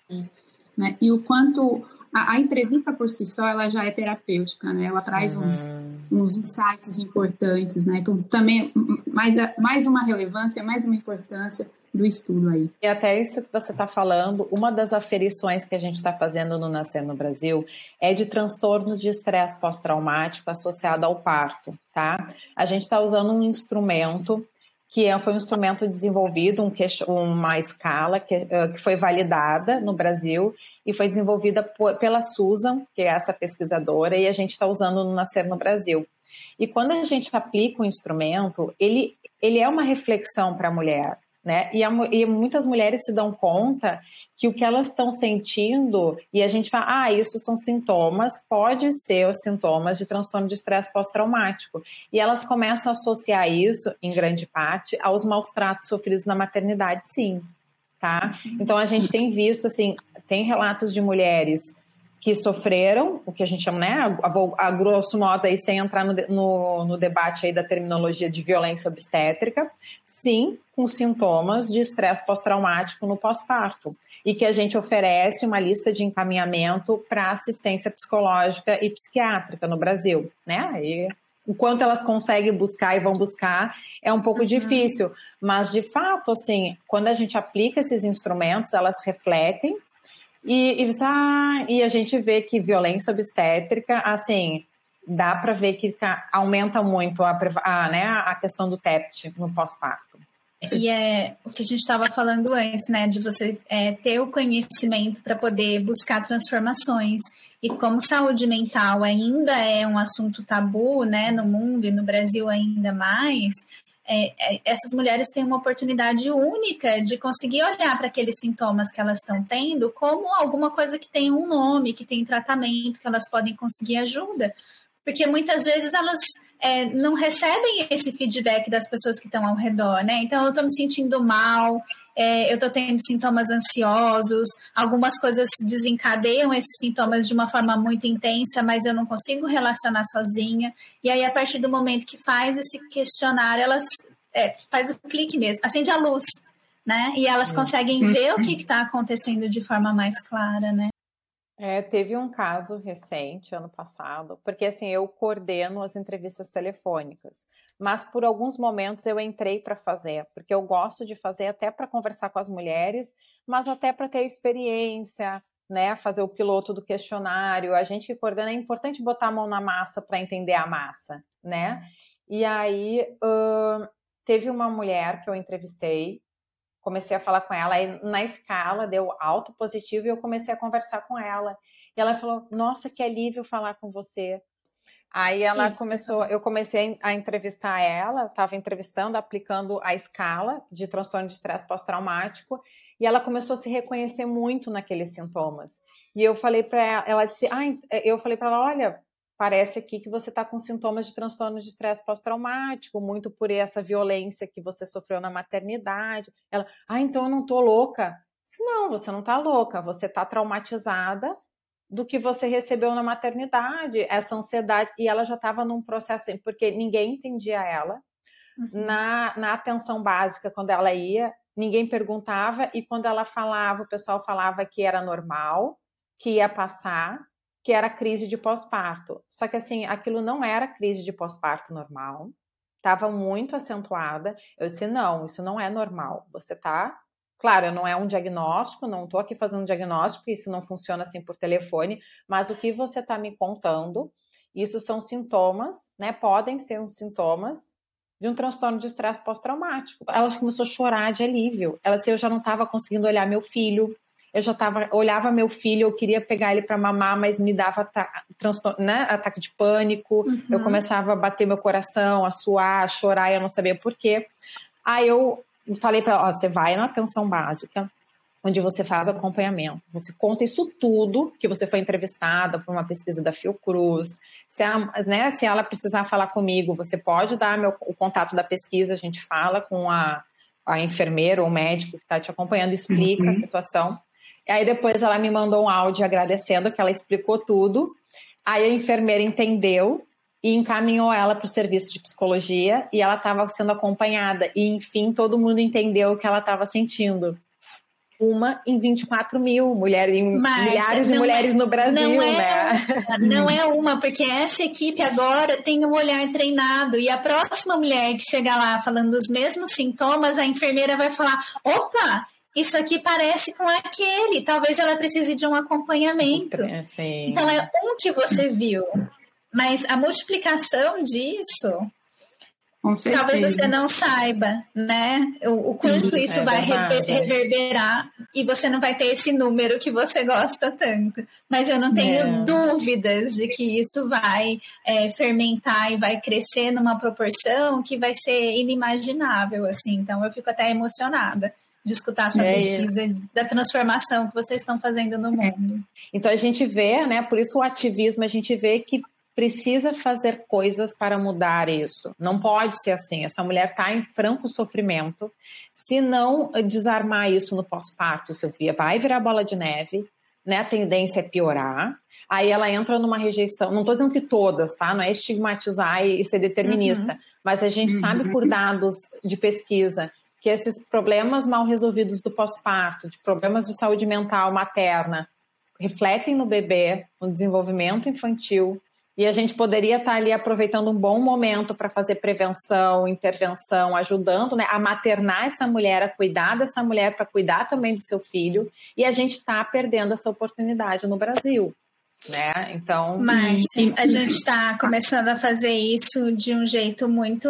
né? E o quanto a, a, entrevista por si só ela já é terapêutica, né? Ela traz um, uhum. uns insights importantes, né? Então também mais mais uma relevância, mais uma importância do estudo aí. E até isso que você está falando, uma das aferições que a gente está fazendo no Nascer no Brasil é de transtorno de estresse pós-traumático associado ao parto, tá? A gente está usando um instrumento que é, foi um instrumento desenvolvido, um, uma escala que, eh, que foi validada no Brasil e foi desenvolvida por, pela Susan, que é essa pesquisadora, e a gente está usando no Nascer no Brasil. E quando a gente aplica o instrumento, ele, ele é uma reflexão para a mulher, né? E, a, e muitas mulheres se dão conta que o que elas estão sentindo, e a gente fala, ah, isso são sintomas, pode ser os sintomas de transtorno de estresse pós-traumático. E elas começam a associar isso, em grande parte, aos maus tratos sofridos na maternidade, sim. Tá? Então a gente tem visto, assim, tem relatos de mulheres que sofreram, o que a gente chama, né, a, a, grosso modo aí, sem entrar no, no, no, debate aí da terminologia de violência obstétrica, sim, com sintomas de estresse pós-traumático no pós-parto e que a gente oferece uma lista de encaminhamento para assistência psicológica e psiquiátrica no Brasil, né? E o quanto elas conseguem buscar e vão buscar é um pouco uhum. difícil, mas de fato, assim, quando a gente aplica esses instrumentos, elas refletem e, e, ah, e a gente vê que violência obstétrica, assim, dá para ver que aumenta muito a, a, né, a questão do TEPT no pós-parto. E é o que a gente estava falando antes, né? De você é, ter o conhecimento para poder buscar transformações. E como saúde mental ainda é um assunto tabu, né, no mundo e no Brasil ainda mais, é, é, essas mulheres têm uma oportunidade única de conseguir olhar para aqueles sintomas que elas estão tendo como alguma coisa que tem um nome, que tem tratamento, que elas podem conseguir ajuda. Porque muitas vezes elas é, não recebem esse feedback das pessoas que estão ao redor, né? Então, eu estou me sentindo mal, é, eu estou tendo sintomas ansiosos, algumas coisas desencadeiam esses sintomas de uma forma muito intensa, mas eu não consigo relacionar sozinha. E aí, a partir do momento que faz esse questionário, elas é, faz o clique mesmo, acende a luz, né? E elas conseguem ver o que está acontecendo de forma mais clara, né? É, teve um caso recente, ano passado, porque assim, eu coordeno as entrevistas telefônicas, mas por alguns momentos eu entrei para fazer, porque eu gosto de fazer até para conversar com as mulheres, mas até para ter experiência, né, fazer o piloto do questionário. A gente coordena, é importante botar a mão na massa para entender a massa, né? E aí uh, teve uma mulher que eu entrevistei, comecei a falar com ela, aí na escala deu alto positivo e eu comecei a conversar com ela. E ela falou: Nossa, que alívio falar com você. Aí ela Isso. começou, eu comecei a entrevistar ela, estava entrevistando, aplicando a escala de transtorno de estresse pós-traumático, e ela começou a se reconhecer muito naqueles sintomas. E eu falei para ela, ela disse: ah, eu falei para ela, olha, parece aqui que você está com sintomas de transtorno de estresse pós-traumático, muito por essa violência que você sofreu na maternidade. Ela, ah, então eu não tô louca. Disse, não, você não tá louca, você tá traumatizada do que você recebeu na maternidade, essa ansiedade. E ela já estava num processo, assim, porque ninguém entendia ela. Uhum. Na, na atenção básica, quando ela ia, ninguém perguntava, e quando ela falava, o pessoal falava que era normal, que ia passar, que era crise de pós-parto. Só que assim, aquilo não era crise de pós-parto normal, estava muito acentuada. Eu disse: não, isso não é normal. Você tá. Claro, não é um diagnóstico, não estou aqui fazendo diagnóstico, isso não funciona assim por telefone, mas o que você está me contando, isso são sintomas, né? Podem ser uns sintomas de um transtorno de estresse pós-traumático. Ela começou a chorar de alívio. Ela disse: eu já não estava conseguindo olhar meu filho, eu já tava, olhava meu filho, eu queria pegar ele para mamar, mas me dava né, ataque de pânico, uhum. eu começava a bater meu coração, a suar, a chorar, e eu não sabia por quê. Aí eu falei para ela, você vai na atenção básica, onde você faz acompanhamento. Você conta isso tudo, que você foi entrevistada por uma pesquisa da Fiocruz. Se, a, né, se ela precisar falar comigo, você pode dar meu, o contato da pesquisa, a gente fala com a, a enfermeira ou médico que está te acompanhando, explica uhum. a situação. E aí depois ela me mandou um áudio agradecendo que ela explicou tudo. Aí a enfermeira entendeu e encaminhou ela para o serviço de psicologia e ela estava sendo acompanhada. E enfim, todo mundo entendeu o que ela estava sentindo uma em 24 mil mulheres, milhares de mulheres é, no Brasil, não é, né? Não é uma, porque essa equipe agora tem um olhar treinado e a próxima mulher que chegar lá falando os mesmos sintomas, a enfermeira vai falar: opa, isso aqui parece com aquele, talvez ela precise de um acompanhamento. Sim. Então é um que você viu, mas a multiplicação disso Talvez você não saiba, né? O, o quanto Sim, isso é vai verdade, reverberar e você não vai ter esse número que você gosta tanto. Mas eu não tenho é. dúvidas de que isso vai é, fermentar e vai crescer numa proporção que vai ser inimaginável, assim. Então eu fico até emocionada de escutar essa é, pesquisa da transformação que vocês estão fazendo no é. mundo. Então a gente vê, né? Por isso o ativismo a gente vê que precisa fazer coisas para mudar isso. Não pode ser assim. Essa mulher está em franco sofrimento. Se não desarmar isso no pós-parto, Sofia, vai virar bola de neve. Né, a tendência é piorar. Aí ela entra numa rejeição. Não estou dizendo que todas, tá? Não é estigmatizar e ser determinista. Uhum. Mas a gente uhum. sabe por dados de pesquisa que esses problemas mal resolvidos do pós-parto, de problemas de saúde mental materna, refletem no bebê, no desenvolvimento infantil, e a gente poderia estar ali aproveitando um bom momento para fazer prevenção, intervenção, ajudando né, a maternar essa mulher, a cuidar dessa mulher, para cuidar também do seu filho. E a gente está perdendo essa oportunidade no Brasil né? Então. Mas a gente está começando a fazer isso de um jeito muito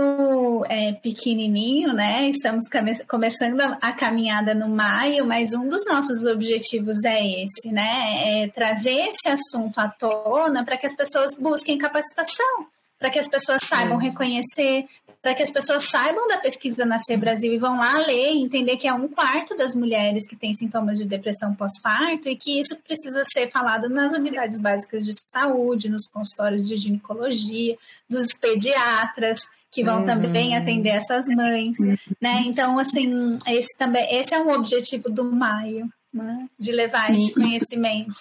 é, pequenininho, né? Estamos come começando a caminhada no maio, mas um dos nossos objetivos é esse, né? É trazer esse assunto à tona para que as pessoas busquem capacitação para que as pessoas saibam Isso. reconhecer, para que as pessoas saibam da pesquisa Nascer Brasil e vão lá ler e entender que é um quarto das mulheres que têm sintomas de depressão pós-parto e que isso precisa ser falado nas unidades básicas de saúde, nos consultórios de ginecologia, dos pediatras que vão uhum. também atender essas mães, né? Então, assim, esse também, esse é um objetivo do Maio, né? De levar Sim. esse conhecimento.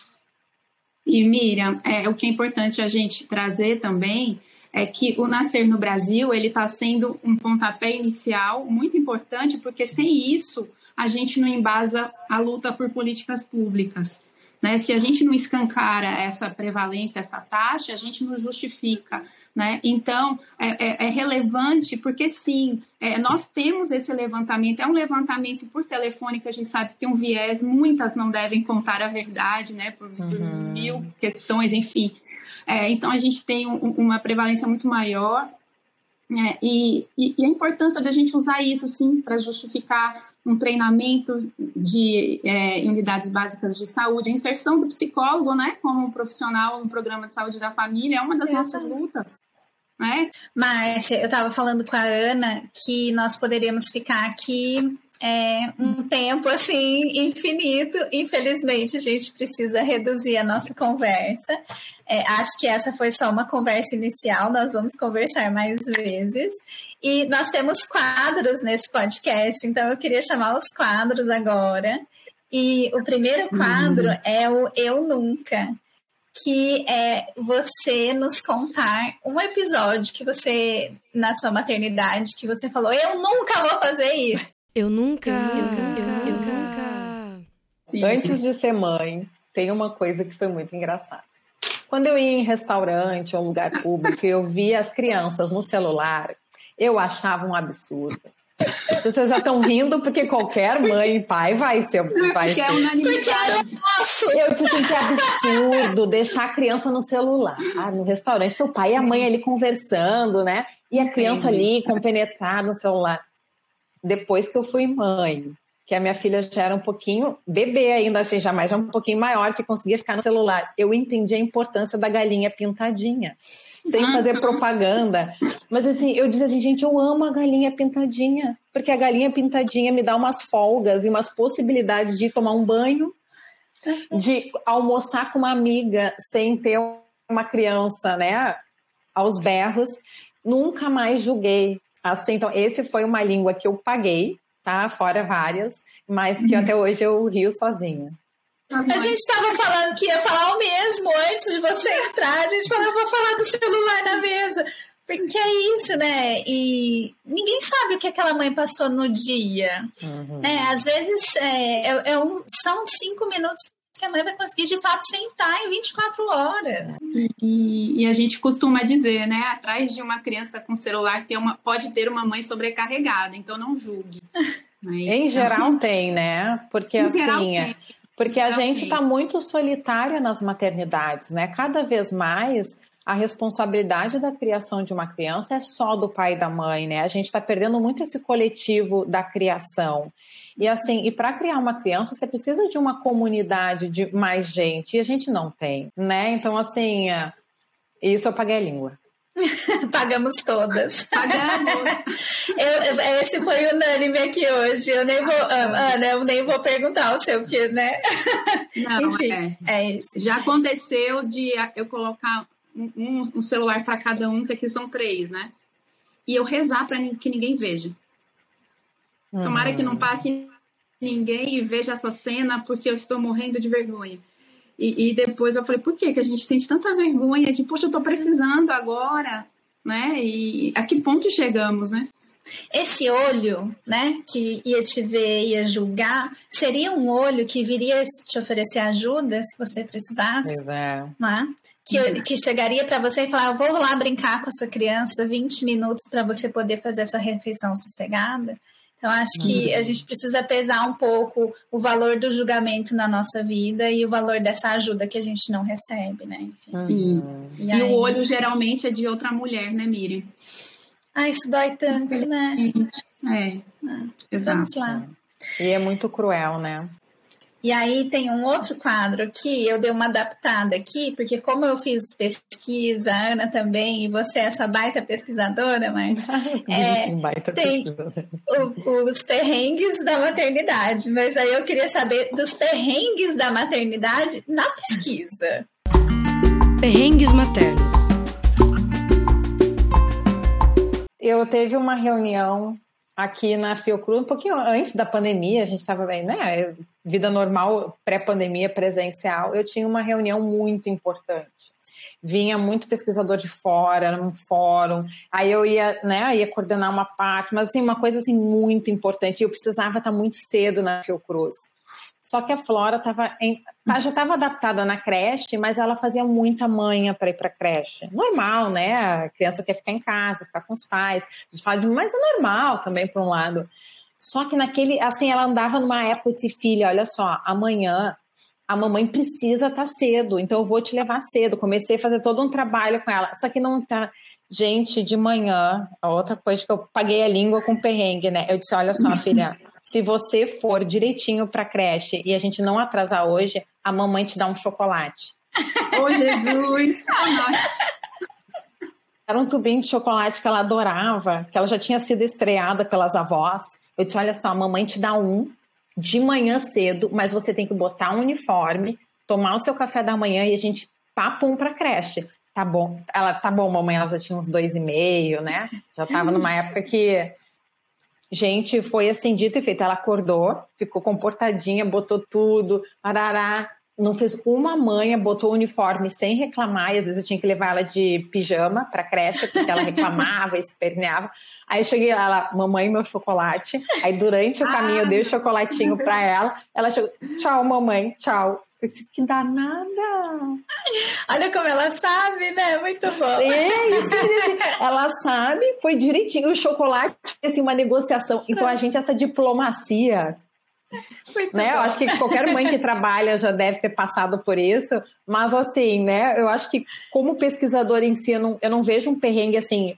E Miriam, é, o que é importante a gente trazer também é que o Nascer no Brasil ele está sendo um pontapé inicial muito importante, porque sem isso a gente não embasa a luta por políticas públicas. Né? Se a gente não escancara essa prevalência, essa taxa, a gente não justifica. Né? Então, é, é, é relevante porque, sim, é, nós temos esse levantamento, é um levantamento por telefone que a gente sabe que tem um viés, muitas não devem contar a verdade, né? por, uhum. por mil questões, enfim. É, então, a gente tem um, uma prevalência muito maior. Né? E, e, e, a importância de a gente usar isso, sim, para justificar um treinamento de é, unidades básicas de saúde, a inserção do psicólogo, né, como um profissional no programa de saúde da família, é uma das nossas lutas. Né? Márcia, eu estava falando com a Ana que nós poderíamos ficar aqui é, um tempo assim infinito. Infelizmente, a gente precisa reduzir a nossa conversa. É, acho que essa foi só uma conversa inicial, nós vamos conversar mais vezes. E nós temos quadros nesse podcast, então eu queria chamar os quadros agora. E o primeiro quadro uhum. é o Eu Nunca, que é você nos contar um episódio que você, na sua maternidade, que você falou, eu nunca vou fazer isso. Eu nunca. Eu nunca. Eu nunca. Antes de ser mãe, tem uma coisa que foi muito engraçada. Quando eu ia em restaurante ou lugar público e eu via as crianças no celular, eu achava um absurdo. Vocês já estão rindo porque qualquer mãe e pai vai ser. Vai porque é ser. é. Eu te senti absurdo deixar a criança no celular, no restaurante, o pai e a mãe ali conversando, né? E a criança ali compenetrada no celular depois que eu fui mãe. que a minha filha já era um pouquinho bebê ainda, assim, já mais já um pouquinho maior, que conseguia ficar no celular. Eu entendi a importância da galinha pintadinha, sem fazer propaganda. Mas assim, eu dizia assim, gente, eu amo a galinha pintadinha, porque a galinha pintadinha me dá umas folgas e umas possibilidades de tomar um banho, de almoçar com uma amiga sem ter uma criança, né, aos berros. Nunca mais julguei. Assim, então, esse foi uma língua que eu paguei, tá? Fora várias, mas que até hoje eu rio sozinha. A gente estava falando que ia falar o mesmo antes de você entrar. A gente falou, vou falar do celular na mesa. Porque é isso, né? E ninguém sabe o que aquela mãe passou no dia. Uhum. Né? Às vezes é, é- é um- são cinco minutos que a mãe vai conseguir de fato sentar em 24 horas. E, e a gente costuma dizer, né? Atrás de uma criança com celular tem uma, pode ter uma mãe sobrecarregada, então não julgue. né? Em geral tem, né? Porque Em assim, geral é- tem. porque a gente está muito solitária nas maternidades, né? Cada vez mais a responsabilidade da criação de uma criança é só do pai e da mãe, né? A gente está perdendo muito esse coletivo da criação. E assim, e para criar uma criança, você precisa de uma comunidade de mais gente, e a gente não tem, né? Então, assim, é, isso eu paguei a língua. Pagamos todas. Pagamos. Eu- eu- esse foi unânime aqui hoje. Eu nem vou, ah, Ana, eu nem vou perguntar o seu, porque, né? Não, Enfim, é. é isso. Já aconteceu de eu colocar um, um- celular para cada um, que aqui são três, né? E eu rezar para que ninguém veja. Tomara que não passe ninguém e veja essa cena, porque eu estou morrendo de vergonha. E, e depois eu falei, por que que a gente sente tanta vergonha de, poxa, eu tô precisando agora, né? E a que ponto chegamos, né? Esse olho, né, que ia te ver, ia julgar, seria um olho que viria te oferecer ajuda se você precisasse, é. né? Que, que chegaria para você e falar: Eu vou lá brincar com a sua criança 20 minutos para você poder fazer essa refeição sossegada. Então, acho que a gente precisa pesar um pouco o valor do julgamento na nossa vida e o valor dessa ajuda que a gente não recebe, né? Enfim. Uhum. E, E aí... o olho geralmente é de outra mulher, né, Miriam? Ah, isso dói tanto, né? É, exato. Vamos lá. E é muito cruel, né? E aí tem um outro quadro que eu dei uma adaptada aqui, porque como eu fiz pesquisa, a Ana também, e você é essa baita pesquisadora, mas É, baita tem. pesquisador. o- os perrengues da maternidade. Mas aí eu queria saber dos perrengues da maternidade na pesquisa. Perrengues maternos. Eu teve uma reunião aqui na Fiocruz, um pouquinho antes da pandemia, a gente estava bem, né? Vida normal, pré-pandemia, presencial. Eu tinha uma reunião muito importante. Vinha muito pesquisador de fora, num fórum. Aí eu ia, né, ia coordenar uma parte, mas assim, uma coisa assim muito importante. Eu precisava estar muito cedo na Fiocruz. Só que a Flora tava em- tá- já estava adaptada na creche, mas ela fazia muita manha para ir para creche. Normal, né? A criança quer ficar em casa, ficar com os pais. A gente fala de, mas é normal também, por um lado. Só que naquele, assim, ela andava numa época e disse, filha, olha só, amanhã a mamãe precisa estar cedo, então eu vou te levar cedo. Comecei a fazer todo um trabalho com ela, só que não tá. Gente, de manhã, a outra coisa que eu paguei a língua com perrengue, né? Eu disse: olha só, filha, se você for direitinho pra creche e a gente não atrasar hoje, a mamãe te dá um chocolate. Ô, Jesus! Era um tubinho de chocolate que ela adorava, que ela já tinha sido estreada pelas avós. Eu disse: olha só, a mamãe te dá um de manhã cedo, mas você tem que botar um uniforme, tomar o seu café da manhã e a gente papum pra creche. Tá bom. Ela, tá bom, mamãe, ela já tinha uns dois e meio, né? Já tava numa época que. Gente, foi assim, dito e feito. Ela acordou, ficou comportadinha, botou tudo, arará. Não fez uma manha, botou o uniforme sem reclamar. E às vezes eu tinha que levar ela de pijama pra creche, porque ela reclamava, esperneava. Aí eu cheguei lá, ela, mamãe, meu chocolate. Aí durante o caminho eu dei o chocolatinho pra ela. Ela chegou, tchau, mamãe, tchau. Eu disse, que danada! Olha como ela sabe, né? Muito bom. É isso que eu dizer. Ela sabe, foi direitinho. O chocolate, assim, uma negociação. Então, a gente, essa diplomacia, Muito né? Eu acho que qualquer mãe que trabalha já deve ter passado por isso. Mas, assim, né? Eu acho que, como pesquisadora em si, eu não, eu não vejo um perrengue, assim,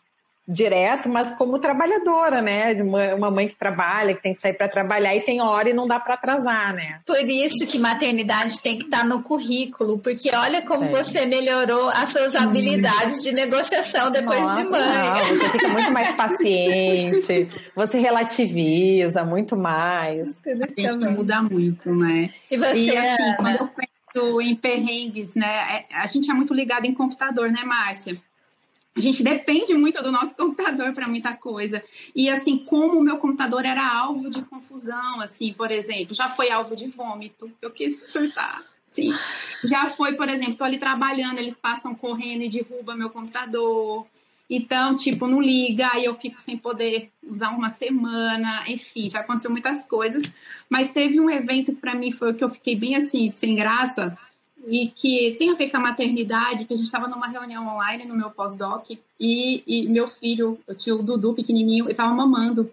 direto, mas como trabalhadora, né? Uma mãe que trabalha, que tem que sair para trabalhar e tem hora e não dá para atrasar, né? Por isso que maternidade tem que estar tá no currículo, porque olha como é. você melhorou as suas habilidades de negociação depois Nossa, de mãe. Não, você fica muito mais paciente, você relativiza muito mais. A gente muda muito, né? E você, e, assim, quando eu penso em perrengues, né? É, a gente é muito ligado em computador, né, Márcia? A gente depende muito do nosso computador para muita coisa. E assim, como o meu computador era alvo de confusão, assim, por exemplo, já foi alvo de vômito, eu quis surtar. Sim. Já foi, por exemplo, tô ali trabalhando, eles passam correndo e derrubam meu computador. Então, tipo, não liga, aí eu fico sem poder usar uma semana, enfim, já aconteceu muitas coisas. Mas teve um evento que para mim foi o que eu fiquei bem assim, sem graça, e que tem a ver com a maternidade, que a gente estava numa reunião online no meu pós-doc e, e, meu filho, eu tinha o Dudu pequenininho, ele estava mamando.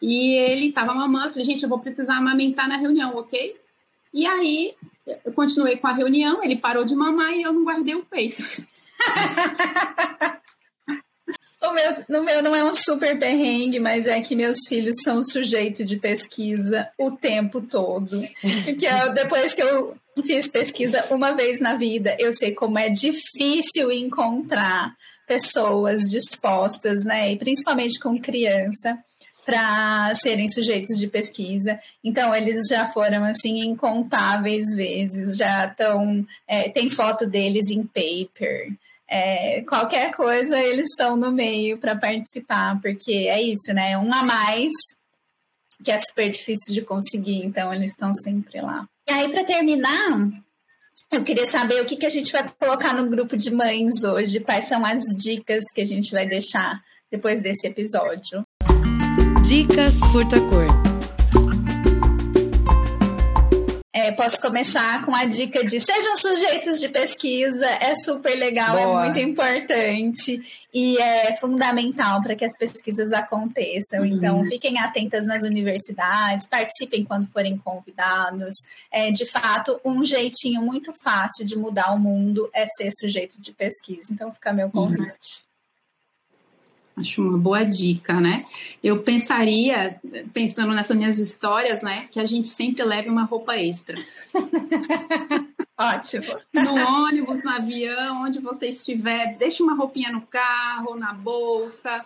E ele estava mamando, falei, gente, eu vou precisar amamentar na reunião, ok? E aí eu continuei com a reunião, ele parou de mamar e eu não guardei o peito. O meu, no meu não é um super perrengue, mas é que meus filhos são sujeito de pesquisa o tempo todo. Porque eu, depois que eu fiz pesquisa uma vez na vida, eu sei como é difícil encontrar pessoas dispostas, né, e principalmente com criança, para serem sujeitos de pesquisa. Então, eles já foram, assim, incontáveis vezes, já estão. É, tem foto deles em paper. É, qualquer coisa, eles estão no meio para participar, porque é isso, né? Um a mais, que é super difícil de conseguir, então eles estão sempre lá. E aí, para terminar, eu queria saber o que, que a gente vai colocar no grupo de mães hoje, quais são as dicas que a gente vai deixar depois desse episódio. Dicas Furtacor. É, posso começar com a dica de sejam sujeitos de pesquisa, é super legal, é Boa. é muito importante e é fundamental para que as pesquisas aconteçam. Uhum. Então, fiquem atentas nas universidades, participem quando forem convidados. É, de fato, um jeitinho muito fácil de mudar o mundo é ser sujeito de pesquisa. Então, fica meu convite. Uhum. Acho uma boa dica, né? Eu pensaria, pensando nessas minhas histórias, né, que a gente sempre leve uma roupa extra. Ótimo. No ônibus, no avião, onde você estiver, deixe uma roupinha no carro, na bolsa,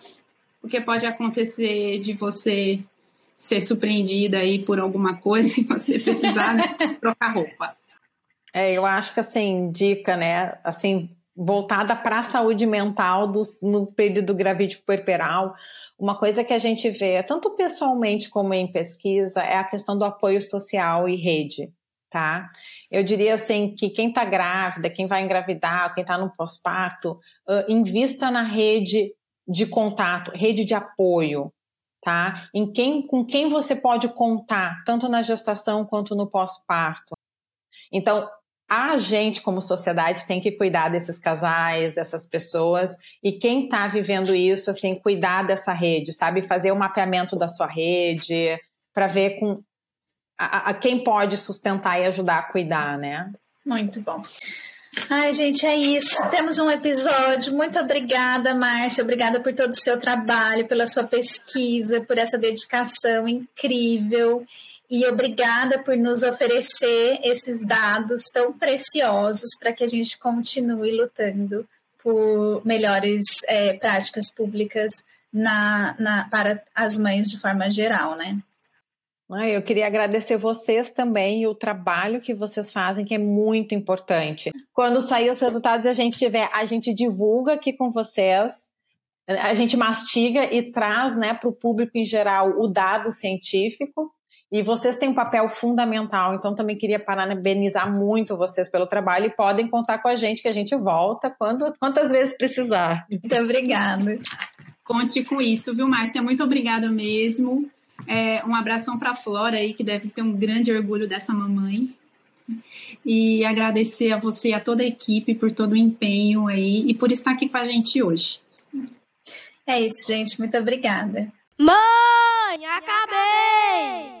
porque pode acontecer de você ser surpreendida aí por alguma coisa e você precisar né, trocar roupa. É, eu acho que assim, dica, né? Assim, voltada para a saúde mental do, no período gravídico puerperal. Uma coisa que a gente vê, tanto pessoalmente como em pesquisa, é a questão do apoio social e rede, tá? Eu diria assim que quem está grávida, quem vai engravidar, quem está no pós-parto, uh, invista na rede de contato, rede de apoio, tá? Em quem, com quem você pode contar, tanto na gestação quanto no pós-parto. Então, a gente, como sociedade, tem que cuidar desses casais, dessas pessoas, e quem está vivendo isso, assim, cuidar dessa rede, sabe? Fazer o um mapeamento da sua rede, para ver com a, a, quem pode sustentar e ajudar a cuidar, né? Muito bom. Ai, gente, é isso. Temos um episódio. Muito obrigada, Márcia. Obrigada por todo o seu trabalho, pela sua pesquisa, por essa dedicação incrível. E obrigada por nos oferecer esses dados tão preciosos para que a gente continue lutando por melhores é, práticas públicas na, na, para as mães de forma geral, né? Eu queria agradecer vocês também e o trabalho que vocês fazem, que é muito importante. Quando sair os resultados a gente tiver, a gente divulga aqui com vocês, a gente mastiga e traz né, para o público em geral o dado científico e vocês têm um papel fundamental, então também queria parabenizar muito vocês pelo trabalho e podem contar com a gente que a gente volta quando, quantas vezes precisar. Muito obrigada. Conte com isso, viu, Márcia? Muito obrigada mesmo. É, um abração para a Flora aí, que deve ter um grande orgulho dessa mamãe. E agradecer a você e a toda a equipe por todo o empenho aí e por estar aqui com a gente hoje. É isso, gente. Muito obrigada. Mãe, acabei!